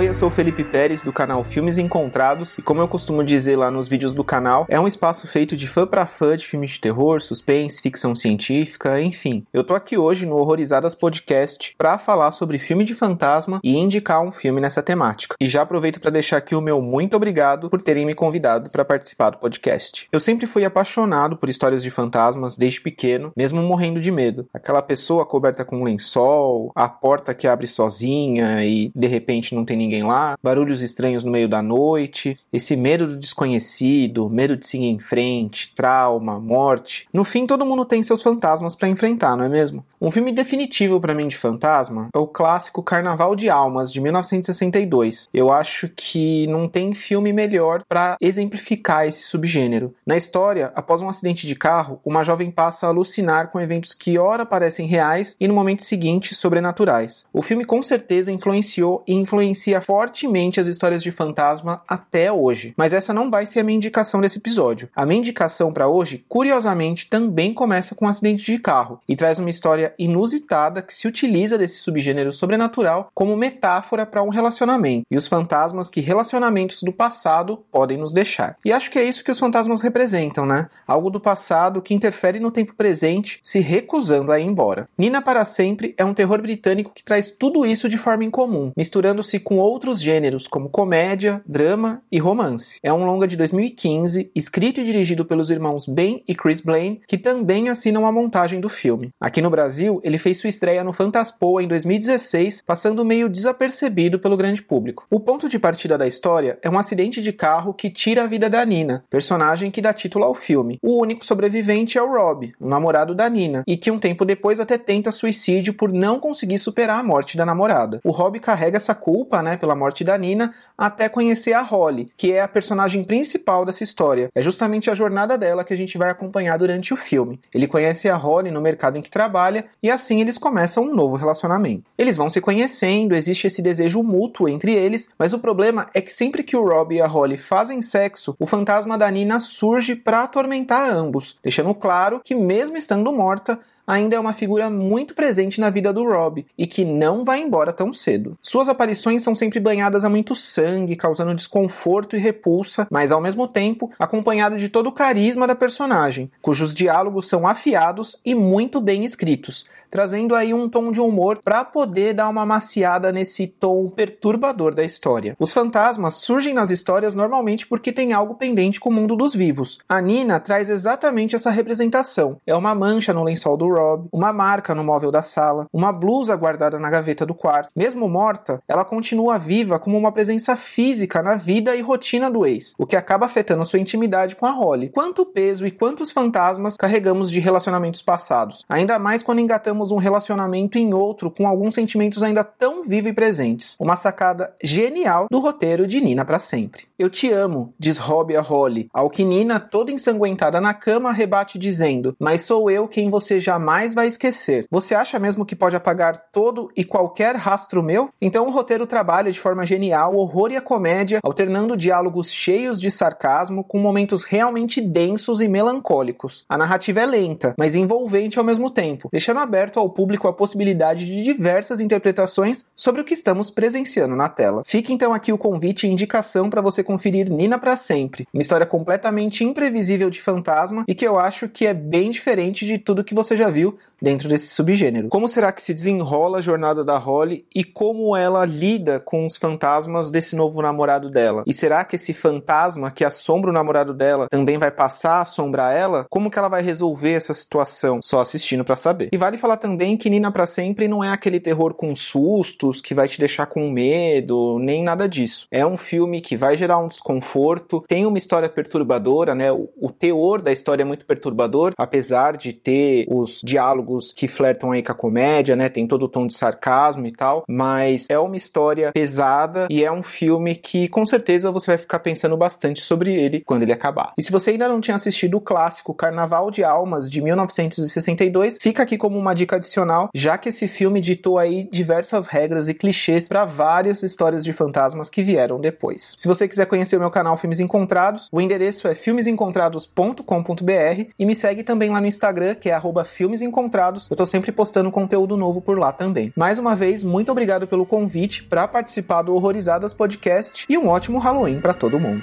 Oi, eu sou o Felipe Pérez do canal Filmes Encontrados e como eu costumo dizer lá nos vídeos do canal, é um espaço feito de fã para fã de filmes de terror, suspense, ficção científica, enfim. Eu tô aqui hoje no Horrorizadas Podcast para falar sobre filme de fantasma e indicar um filme nessa temática. E já aproveito para deixar aqui o meu muito obrigado por terem me convidado para participar do podcast. Eu sempre fui apaixonado por histórias de fantasmas desde pequeno, mesmo morrendo de medo. Aquela pessoa coberta com um lençol, a porta que abre sozinha e de repente não tem ninguém lá, barulhos estranhos no meio da noite, esse medo do desconhecido, medo de seguir em frente, trauma, morte. No fim, todo mundo tem seus fantasmas para enfrentar, não é mesmo? Um filme definitivo para mim de fantasma é o clássico Carnaval de Almas de 1962. Eu acho que não tem filme melhor para exemplificar esse subgênero. Na história, após um acidente de carro, uma jovem passa a alucinar com eventos que ora parecem reais e no momento seguinte sobrenaturais. O filme com certeza influenciou e influencia fortemente as histórias de fantasma até hoje. Mas essa não vai ser a minha indicação desse episódio. A minha indicação para hoje, curiosamente, também começa com um acidente de carro e traz uma história inusitada que se utiliza desse subgênero sobrenatural como metáfora para um relacionamento e os fantasmas que relacionamentos do passado podem nos deixar. E acho que é isso que os fantasmas representam, né? Algo do passado que interfere no tempo presente, se recusando a ir embora. Nina para sempre é um terror britânico que traz tudo isso de forma incomum, misturando-se com outros gêneros como comédia, drama e romance. É um longa de 2015, escrito e dirigido pelos irmãos Ben e Chris Blaine, que também assinam a montagem do filme. Aqui no Brasil, ele fez sua estreia no Fantaspoa em 2016, passando meio desapercebido pelo grande público. O ponto de partida da história é um acidente de carro que tira a vida da Nina, personagem que dá título ao filme. O único sobrevivente é o Rob, o namorado da Nina, e que um tempo depois até tenta suicídio por não conseguir superar a morte da namorada. O Rob carrega essa culpa, né? Pela morte da Nina, até conhecer a Holly, que é a personagem principal dessa história. É justamente a jornada dela que a gente vai acompanhar durante o filme. Ele conhece a Holly no mercado em que trabalha e assim eles começam um novo relacionamento. Eles vão se conhecendo, existe esse desejo mútuo entre eles, mas o problema é que sempre que o Rob e a Holly fazem sexo, o fantasma da Nina surge para atormentar ambos, deixando claro que mesmo estando morta, ainda é uma figura muito presente na vida do Rob e que não vai embora tão cedo. Suas aparições são sempre banhadas a muito sangue, causando desconforto e repulsa, mas ao mesmo tempo acompanhado de todo o carisma da personagem, cujos diálogos são afiados e muito bem escritos, trazendo aí um tom de humor para poder dar uma maciada nesse tom perturbador da história. Os fantasmas surgem nas histórias normalmente porque tem algo pendente com o mundo dos vivos. A Nina traz exatamente essa representação. É uma mancha no lençol do Rob, uma marca no móvel da sala, uma blusa guardada na gaveta do quarto. Mesmo morta, ela continua viva como uma presença física na vida e rotina do ex, o que acaba afetando sua intimidade com a Holly. Quanto peso e quantos fantasmas carregamos de relacionamentos passados? Ainda mais quando engatamos um relacionamento em outro com alguns sentimentos ainda tão vivos e presentes. Uma sacada genial do roteiro de Nina para sempre. Eu te amo, diz Robbie a Holly, ao que Nina, toda ensanguentada na cama, rebate dizendo: Mas sou eu quem você jamais vai esquecer. Você acha mesmo que pode apagar todo e qualquer rastro meu? Então o roteiro trabalha de forma genial o horror e a comédia, alternando diálogos cheios de sarcasmo com momentos realmente densos e melancólicos. A narrativa é lenta, mas envolvente ao mesmo tempo, deixando aberto aberto ao público a possibilidade de diversas interpretações sobre o que estamos presenciando na tela. Fica então aqui o convite e indicação para você conferir Nina para sempre, uma história completamente imprevisível de fantasma e que eu acho que é bem diferente de tudo que você já viu dentro desse subgênero. Como será que se desenrola a jornada da Holly e como ela lida com os fantasmas desse novo namorado dela? E será que esse fantasma que assombra o namorado dela também vai passar a assombrar ela? Como que ela vai resolver essa situação? Só assistindo para saber. E vale falar também que Nina para sempre não é aquele terror com sustos que vai te deixar com medo, nem nada disso. É um filme que vai gerar um desconforto, tem uma história perturbadora, né? O, o teor da história é muito perturbador, apesar de ter os diálogos que flertam aí com a comédia, né? Tem todo o tom de sarcasmo e tal, mas é uma história pesada e é um filme que com certeza você vai ficar pensando bastante sobre ele quando ele acabar. E se você ainda não tinha assistido o clássico Carnaval de Almas de 1962, fica aqui como uma dica adicional, já que esse filme ditou aí diversas regras e clichês para várias histórias de fantasmas que vieram depois. Se você quiser conhecer o meu canal Filmes Encontrados, o endereço é filmesencontrados.com.br e me segue também lá no Instagram, que é @filmesencontrados. Eu tô sempre postando conteúdo novo por lá também. Mais uma vez, muito obrigado pelo convite para participar do Horrorizadas Podcast e um ótimo Halloween para todo mundo.